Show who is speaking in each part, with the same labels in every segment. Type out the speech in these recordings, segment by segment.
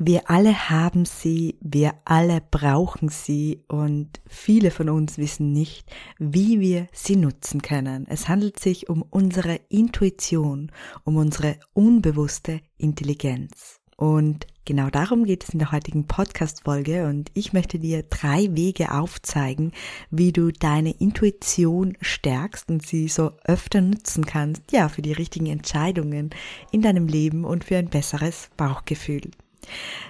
Speaker 1: Wir alle haben sie, wir alle brauchen sie und viele von uns wissen nicht, wie wir sie nutzen können. Es handelt sich um unsere Intuition, um unsere unbewusste Intelligenz. Und genau darum geht es in der heutigen Podcast-Folge und ich möchte dir drei Wege aufzeigen, wie du deine Intuition stärkst und sie so öfter nutzen kannst, ja, für die richtigen Entscheidungen in deinem Leben und für ein besseres Bauchgefühl.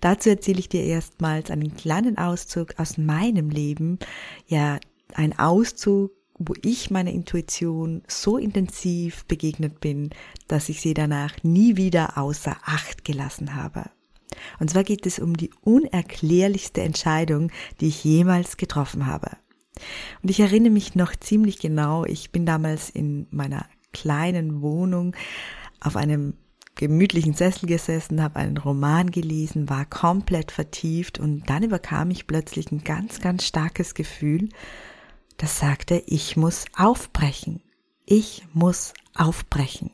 Speaker 1: Dazu erzähle ich dir erstmals einen kleinen Auszug aus meinem Leben, ja, ein Auszug, wo ich meiner Intuition so intensiv begegnet bin, dass ich sie danach nie wieder außer Acht gelassen habe. Und zwar geht es um die unerklärlichste Entscheidung, die ich jemals getroffen habe. Und ich erinnere mich noch ziemlich genau, ich bin damals in meiner kleinen Wohnung auf einem gemütlichen Sessel gesessen, habe einen Roman gelesen, war komplett vertieft und dann überkam ich plötzlich ein ganz, ganz starkes Gefühl, das sagte, ich muss aufbrechen. Ich muss aufbrechen.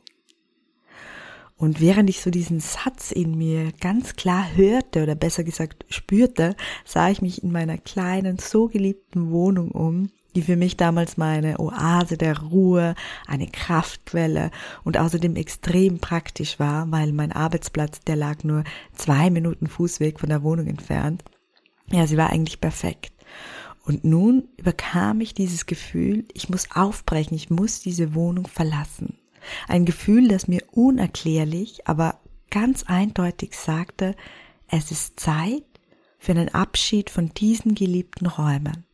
Speaker 1: Und während ich so diesen Satz in mir ganz klar hörte oder besser gesagt spürte, sah ich mich in meiner kleinen, so geliebten Wohnung um die für mich damals meine Oase der Ruhe, eine Kraftquelle und außerdem extrem praktisch war, weil mein Arbeitsplatz, der lag nur zwei Minuten Fußweg von der Wohnung entfernt. Ja, sie war eigentlich perfekt. Und nun überkam ich dieses Gefühl, ich muss aufbrechen, ich muss diese Wohnung verlassen. Ein Gefühl, das mir unerklärlich, aber ganz eindeutig sagte, es ist Zeit für einen Abschied von diesen geliebten Räumen.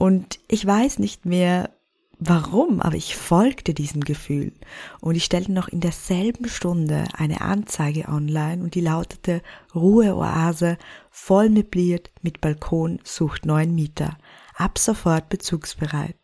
Speaker 1: Und ich weiß nicht mehr, warum, aber ich folgte diesem Gefühl. Und ich stellte noch in derselben Stunde eine Anzeige online und die lautete Ruheoase, voll möbliert mit Balkon, sucht neuen Mieter. Ab sofort bezugsbereit.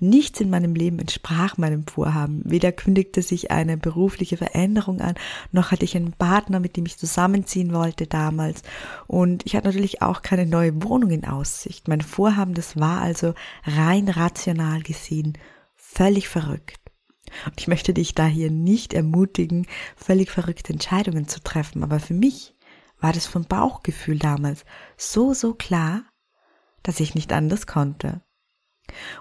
Speaker 1: Nichts in meinem Leben entsprach meinem Vorhaben. Weder kündigte sich eine berufliche Veränderung an, noch hatte ich einen Partner, mit dem ich zusammenziehen wollte damals. Und ich hatte natürlich auch keine neue Wohnung in Aussicht. Mein Vorhaben, das war also rein rational gesehen völlig verrückt. Und ich möchte dich da hier nicht ermutigen, völlig verrückte Entscheidungen zu treffen, aber für mich war das vom Bauchgefühl damals so, so klar, dass ich nicht anders konnte.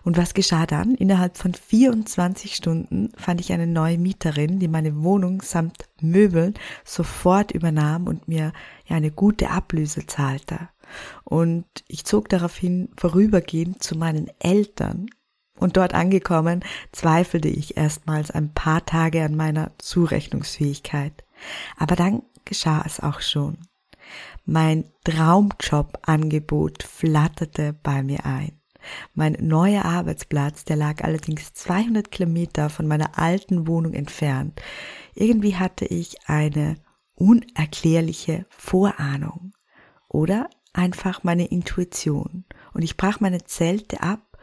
Speaker 1: Und was geschah dann? Innerhalb von 24 Stunden fand ich eine neue Mieterin, die meine Wohnung samt Möbeln sofort übernahm und mir eine gute Ablöse zahlte. Und ich zog daraufhin vorübergehend zu meinen Eltern. Und dort angekommen, zweifelte ich erstmals ein paar Tage an meiner Zurechnungsfähigkeit. Aber dann geschah es auch schon. Mein Traumjob-Angebot flatterte bei mir ein. Mein neuer Arbeitsplatz, der lag allerdings 200 Kilometer von meiner alten Wohnung entfernt. Irgendwie hatte ich eine unerklärliche Vorahnung oder einfach meine Intuition. Und ich brach meine Zelte ab,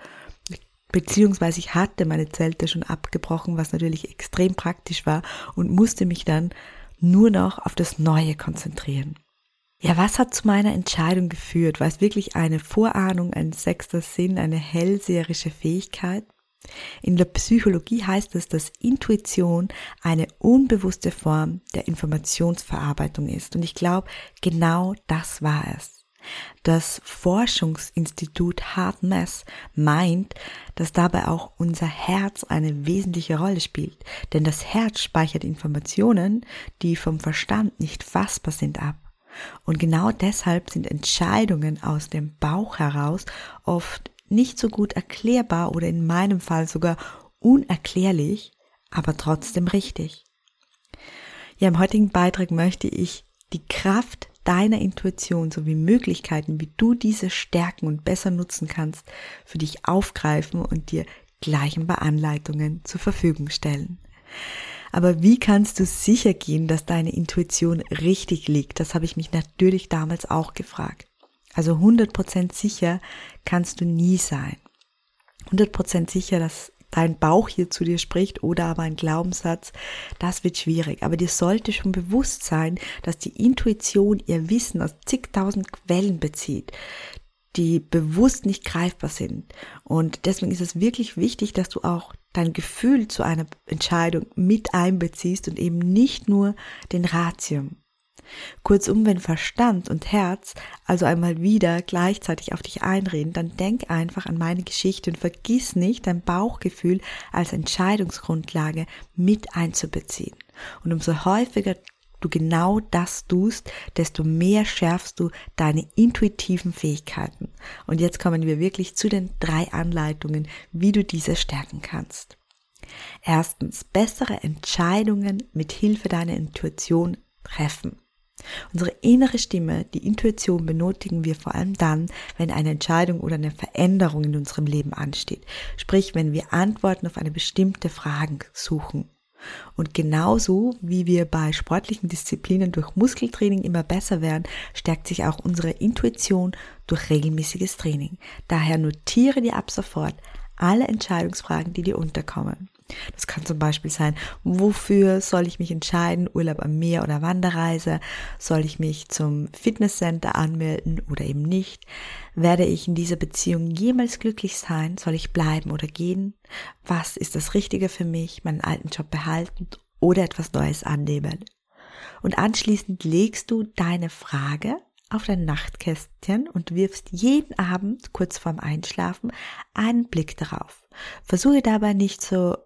Speaker 1: beziehungsweise ich hatte meine Zelte schon abgebrochen, was natürlich extrem praktisch war und musste mich dann nur noch auf das Neue konzentrieren. Ja, was hat zu meiner Entscheidung geführt? War es wirklich eine Vorahnung, ein sechster Sinn, eine hellseherische Fähigkeit? In der Psychologie heißt es, dass Intuition eine unbewusste Form der Informationsverarbeitung ist. Und ich glaube, genau das war es. Das Forschungsinstitut HeartMath meint, dass dabei auch unser Herz eine wesentliche Rolle spielt. Denn das Herz speichert Informationen, die vom Verstand nicht fassbar sind, ab. Und genau deshalb sind Entscheidungen aus dem Bauch heraus oft nicht so gut erklärbar oder in meinem Fall sogar unerklärlich, aber trotzdem richtig. Ja, im heutigen Beitrag möchte ich die Kraft deiner Intuition sowie Möglichkeiten, wie du diese stärken und besser nutzen kannst, für dich aufgreifen und dir gleichen Anleitungen zur Verfügung stellen. Aber wie kannst du sicher gehen, dass deine Intuition richtig liegt? Das habe ich mich natürlich damals auch gefragt. Also 100% sicher kannst du nie sein. 100% sicher, dass dein Bauch hier zu dir spricht oder aber ein Glaubenssatz, das wird schwierig. Aber dir sollte schon bewusst sein, dass die Intuition ihr Wissen aus zigtausend Quellen bezieht, die bewusst nicht greifbar sind. Und deswegen ist es wirklich wichtig, dass du auch dein Gefühl zu einer Entscheidung mit einbeziehst und eben nicht nur den Ratium. Kurzum, wenn Verstand und Herz also einmal wieder gleichzeitig auf dich einreden, dann denk einfach an meine Geschichte und vergiss nicht, dein Bauchgefühl als Entscheidungsgrundlage mit einzubeziehen. Und umso häufiger du genau das tust, desto mehr schärfst du deine intuitiven Fähigkeiten. Und jetzt kommen wir wirklich zu den drei Anleitungen, wie du diese stärken kannst. Erstens, bessere Entscheidungen mit Hilfe deiner Intuition treffen. Unsere innere Stimme, die Intuition benötigen wir vor allem dann, wenn eine Entscheidung oder eine Veränderung in unserem Leben ansteht. Sprich, wenn wir Antworten auf eine bestimmte Frage suchen. Und genauso wie wir bei sportlichen Disziplinen durch Muskeltraining immer besser werden, stärkt sich auch unsere Intuition durch regelmäßiges Training. Daher notiere dir ab sofort alle Entscheidungsfragen, die dir unterkommen. Das kann zum Beispiel sein, wofür soll ich mich entscheiden, Urlaub am Meer oder Wanderreise? Soll ich mich zum Fitnesscenter anmelden oder eben nicht? Werde ich in dieser Beziehung jemals glücklich sein? Soll ich bleiben oder gehen? Was ist das Richtige für mich? Meinen alten Job behalten oder etwas Neues annehmen? Und anschließend legst du deine Frage auf dein Nachtkästchen und wirfst jeden Abend kurz vorm Einschlafen einen Blick darauf. Versuche dabei nicht so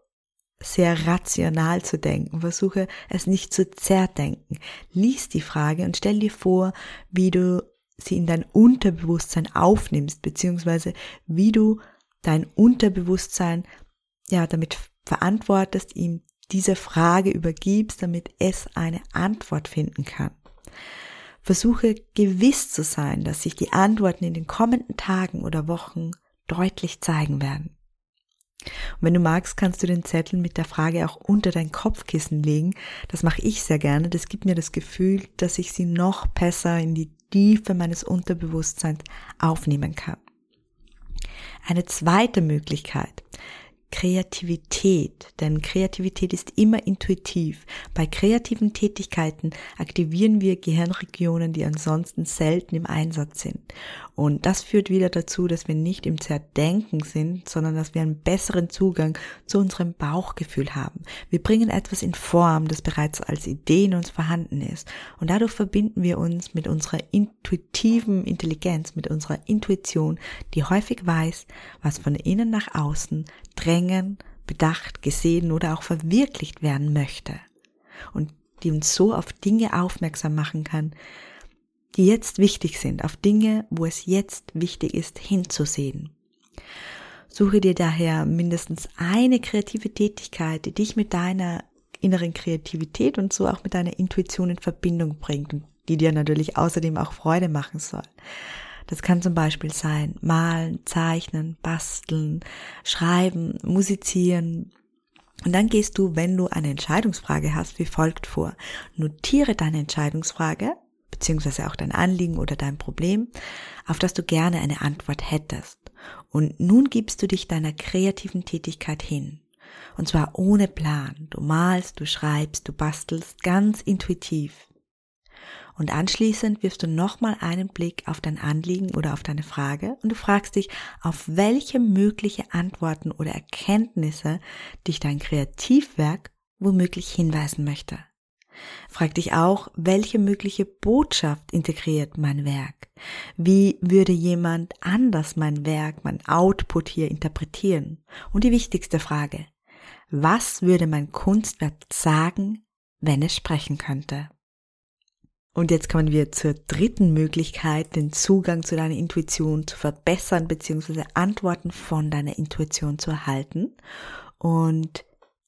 Speaker 1: sehr rational zu denken. Versuche es nicht zu zerdenken. Lies die Frage und stell dir vor, wie du sie in dein Unterbewusstsein aufnimmst, beziehungsweise wie du dein Unterbewusstsein ja damit verantwortest, ihm diese Frage übergibst, damit es eine Antwort finden kann. Versuche gewiss zu sein, dass sich die Antworten in den kommenden Tagen oder Wochen deutlich zeigen werden. Und wenn du magst, kannst du den Zettel mit der Frage auch unter dein Kopfkissen legen. Das mache ich sehr gerne. Das gibt mir das Gefühl, dass ich sie noch besser in die Tiefe meines Unterbewusstseins aufnehmen kann. Eine zweite Möglichkeit Kreativität, denn Kreativität ist immer intuitiv. Bei kreativen Tätigkeiten aktivieren wir Gehirnregionen, die ansonsten selten im Einsatz sind. Und das führt wieder dazu, dass wir nicht im Zerdenken sind, sondern dass wir einen besseren Zugang zu unserem Bauchgefühl haben. Wir bringen etwas in Form, das bereits als Idee in uns vorhanden ist. Und dadurch verbinden wir uns mit unserer intuitiven Intelligenz, mit unserer Intuition, die häufig weiß, was von innen nach außen drängen, bedacht, gesehen oder auch verwirklicht werden möchte. Und die uns so auf Dinge aufmerksam machen kann, die jetzt wichtig sind, auf Dinge, wo es jetzt wichtig ist, hinzusehen. Suche dir daher mindestens eine kreative Tätigkeit, die dich mit deiner inneren Kreativität und so auch mit deiner Intuition in Verbindung bringt und die dir natürlich außerdem auch Freude machen soll. Das kann zum Beispiel sein, malen, zeichnen, basteln, schreiben, musizieren. Und dann gehst du, wenn du eine Entscheidungsfrage hast, wie folgt vor. Notiere deine Entscheidungsfrage, beziehungsweise auch dein Anliegen oder dein Problem, auf das du gerne eine Antwort hättest. Und nun gibst du dich deiner kreativen Tätigkeit hin. Und zwar ohne Plan. Du malst, du schreibst, du bastelst ganz intuitiv. Und anschließend wirfst du nochmal einen Blick auf dein Anliegen oder auf deine Frage und du fragst dich, auf welche mögliche Antworten oder Erkenntnisse dich dein Kreativwerk womöglich hinweisen möchte. Frag dich auch, welche mögliche Botschaft integriert mein Werk? Wie würde jemand anders mein Werk, mein Output hier interpretieren? Und die wichtigste Frage, was würde mein Kunstwerk sagen, wenn es sprechen könnte? Und jetzt kommen wir zur dritten Möglichkeit, den Zugang zu deiner Intuition zu verbessern bzw. Antworten von deiner Intuition zu erhalten. Und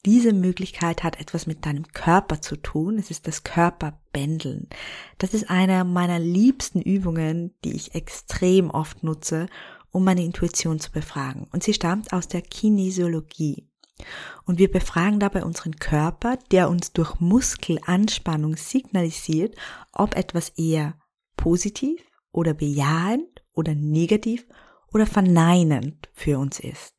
Speaker 1: diese Möglichkeit hat etwas mit deinem Körper zu tun. Es ist das Körperbändeln. Das ist eine meiner liebsten Übungen, die ich extrem oft nutze, um meine Intuition zu befragen. Und sie stammt aus der Kinesiologie. Und wir befragen dabei unseren Körper, der uns durch Muskelanspannung signalisiert, ob etwas eher positiv oder bejahend oder negativ oder verneinend für uns ist.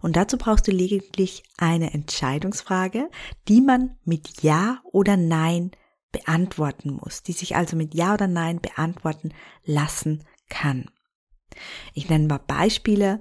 Speaker 1: Und dazu brauchst du lediglich eine Entscheidungsfrage, die man mit Ja oder Nein beantworten muss, die sich also mit Ja oder Nein beantworten lassen kann. Ich nenne mal Beispiele.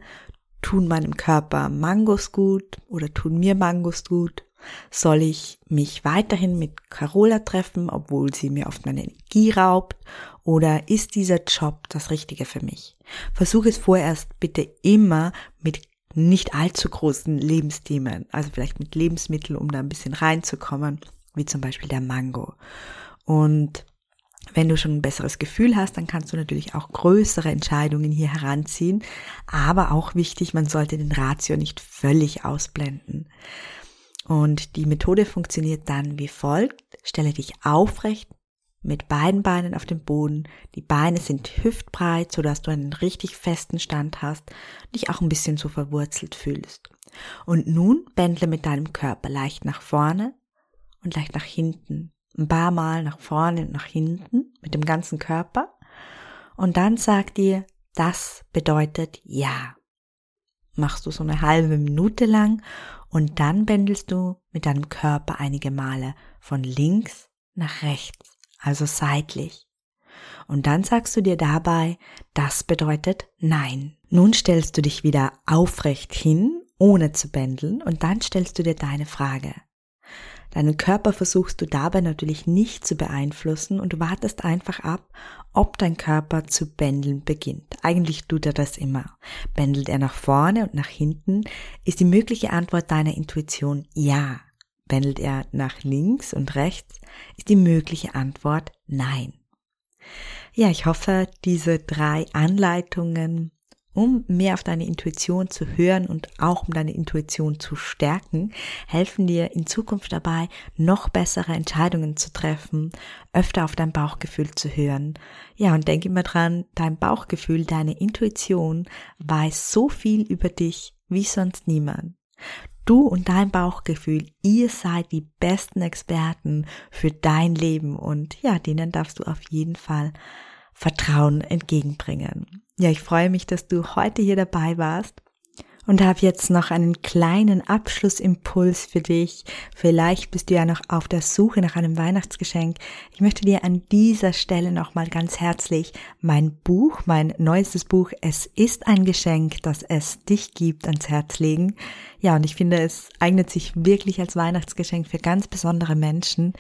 Speaker 1: Tun meinem Körper Mangos gut oder tun mir Mangos gut? Soll ich mich weiterhin mit Carola treffen, obwohl sie mir oft meine Energie raubt? Oder ist dieser Job das Richtige für mich? Versuche es vorerst bitte immer mit nicht allzu großen Lebensthemen, also vielleicht mit Lebensmitteln, um da ein bisschen reinzukommen, wie zum Beispiel der Mango. Und wenn du schon ein besseres Gefühl hast, dann kannst du natürlich auch größere Entscheidungen hier heranziehen. Aber auch wichtig, man sollte den Ratio nicht völlig ausblenden. Und die Methode funktioniert dann wie folgt. Stelle dich aufrecht mit beiden Beinen auf dem Boden. Die Beine sind hüftbreit, sodass du einen richtig festen Stand hast, dich auch ein bisschen so verwurzelt fühlst. Und nun bändle mit deinem Körper leicht nach vorne und leicht nach hinten. Ein paar Mal nach vorne und nach hinten mit dem ganzen Körper. Und dann sag dir, das bedeutet ja. Machst du so eine halbe Minute lang und dann bändelst du mit deinem Körper einige Male von links nach rechts also seitlich. Und dann sagst du dir dabei, das bedeutet Nein. Nun stellst du dich wieder aufrecht hin, ohne zu bändeln, und dann stellst du dir deine Frage. Deinen Körper versuchst du dabei natürlich nicht zu beeinflussen und wartest einfach ab, ob dein Körper zu bändeln beginnt. Eigentlich tut er das immer. Bändelt er nach vorne und nach hinten, ist die mögliche Antwort deiner Intuition ja. Pendelt er nach links und rechts, ist die mögliche Antwort nein. Ja, ich hoffe, diese drei Anleitungen um mehr auf deine Intuition zu hören und auch um deine Intuition zu stärken, helfen dir in Zukunft dabei, noch bessere Entscheidungen zu treffen, öfter auf dein Bauchgefühl zu hören. Ja, und denk immer dran, dein Bauchgefühl, deine Intuition weiß so viel über dich wie sonst niemand. Du und dein Bauchgefühl, ihr seid die besten Experten für dein Leben und ja, denen darfst du auf jeden Fall Vertrauen entgegenbringen. Ja, ich freue mich, dass du heute hier dabei warst und habe jetzt noch einen kleinen Abschlussimpuls für dich. Vielleicht bist du ja noch auf der Suche nach einem Weihnachtsgeschenk. Ich möchte dir an dieser Stelle nochmal ganz herzlich mein Buch, mein neuestes Buch, Es ist ein Geschenk, das es dich gibt, ans Herz legen. Ja, und ich finde, es eignet sich wirklich als Weihnachtsgeschenk für ganz besondere Menschen,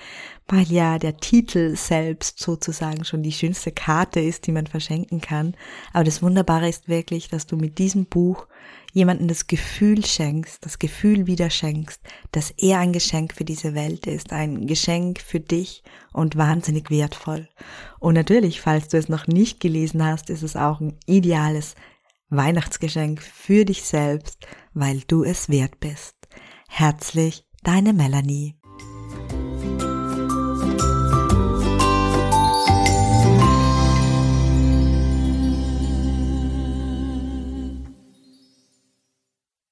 Speaker 1: weil ja der Titel selbst sozusagen schon die schönste Karte ist, die man verschenken kann. Aber das Wunderbare ist wirklich, dass du mit diesem Buch jemanden das Gefühl schenkst, das Gefühl wieder schenkst, dass er ein Geschenk für diese Welt ist, ein Geschenk für dich und wahnsinnig wertvoll. Und natürlich, falls du es noch nicht gelesen hast, ist es auch ein ideales Weihnachtsgeschenk für dich selbst, weil du es wert bist. Herzlich, deine Melanie.